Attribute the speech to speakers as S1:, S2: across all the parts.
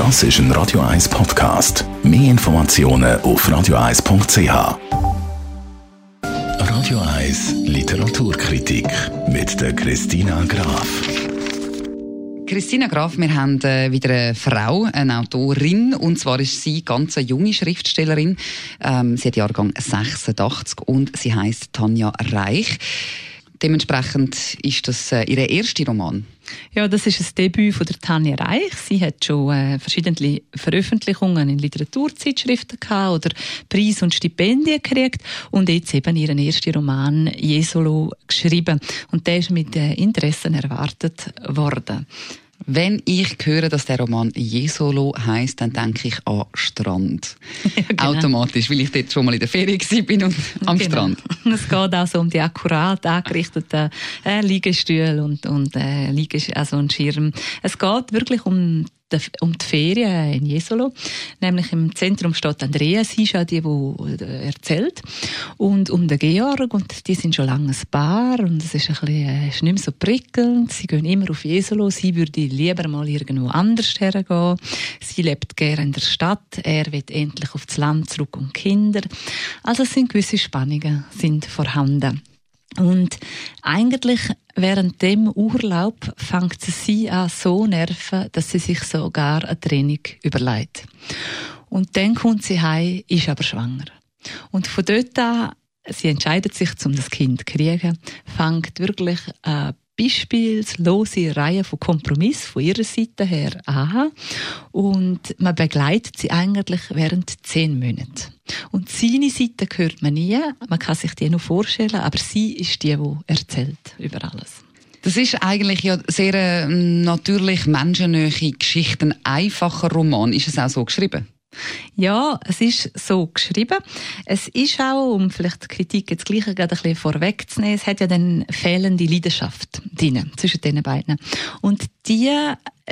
S1: Das ist ein Radio 1 Podcast. Mehr Informationen auf radio1.ch. Radio 1 Literaturkritik mit der Christina Graf.
S2: Christina Graf, wir haben äh, wieder eine Frau, eine Autorin, und zwar ist sie ganz eine junge Schriftstellerin. Ähm, sie hat Jahrgang 86 und sie heißt Tanja Reich. Dementsprechend ist das äh, ihr erster Roman.
S3: Ja, das ist das Debüt von der Tanja Reich. Sie hat schon äh, verschiedene Veröffentlichungen in Literaturzeitschriften gehabt oder Preise und Stipendien gekriegt und jetzt eben ihren ersten Roman Jesolo geschrieben und der ist mit äh, Interessen erwartet worden.
S2: Wenn ich höre, dass der Roman Jesolo heißt, dann denke ich an Strand. Ja, genau. Automatisch, weil ich dort schon mal in der Ferie bin und am genau. Strand.
S3: Es geht also um die akkurat angerichteten äh, Liegestühle und, und äh, Liegest also einen Schirm. Es geht wirklich um um die Ferien in Jesolo. Nämlich im Zentrum steht Andrea, sie ist auch die, die äh, erzählt. Und um den Georg, und die sind schon lange ein Paar, und es ist ein bisschen, äh, ist nicht mehr so prickelnd. Sie gehen immer auf Jesolo, sie würde lieber mal irgendwo anders hergehen. Sie lebt gerne in der Stadt, er will endlich aufs Land zurück und Kinder. Also es sind gewisse Spannungen sind vorhanden. Und eigentlich während dem Urlaub fängt sie an so nerven, dass sie sich sogar eine Training überlegt. Und dann kommt sie heim, ist aber schwanger. Und von dort an, sie entscheidet sich, um das Kind zu kriegen, fängt wirklich eine beispielslose Reihe von Kompromissen von ihrer Seite her an. Und man begleitet sie eigentlich während zehn Monaten. Und seine Seite hört man nie, man kann sich die nur vorstellen, aber sie ist die, die erzählt über alles.
S2: Das ist eigentlich ja sehr äh, natürlich menschennähe Geschichte, ein einfacher Roman. Ist es auch so geschrieben?
S3: Ja, es ist so geschrieben. Es ist auch, um vielleicht die Kritik jetzt gleich gerade ein bisschen vorwegzunehmen, es hat ja dann fehlende Leidenschaft drin, zwischen den beiden. Und die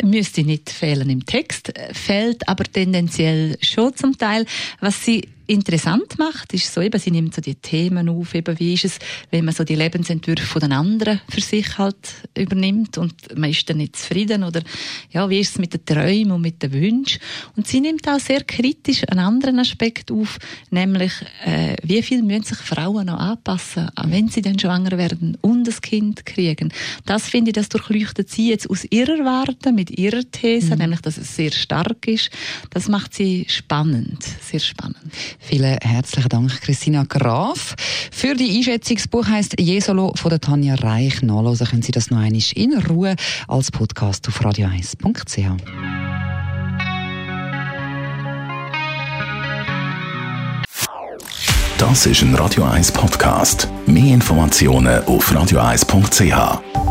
S3: müsste nicht fehlen im Text, fehlt aber tendenziell schon zum Teil. Was sie interessant macht, ist so eben, sie nimmt so die Themen auf, eben wie ist es, wenn man so die Lebensentwürfe von den anderen für sich halt übernimmt und man ist dann nicht zufrieden oder ja, wie ist es mit den Träumen und mit den Wünschen. Und sie nimmt auch sehr kritisch einen anderen Aspekt auf, nämlich äh, wie viel müssen sich Frauen noch anpassen, wenn sie dann schwanger werden und ein Kind kriegen. Das finde ich, das durchleuchtet sie jetzt aus ihrer Warte mit ihrer These, mhm. nämlich, dass es sehr stark ist. Das macht sie spannend, sehr spannend.
S2: Vielen herzlichen Dank, Christina Graf. Für die Einschätzungsbuch heißt Jesolo von der Tanja Reich. Nachlesen können Sie das noch einmal in Ruhe als Podcast auf radio1.ch.
S1: Das ist ein Radio 1 Podcast. Mehr Informationen auf radio1.ch.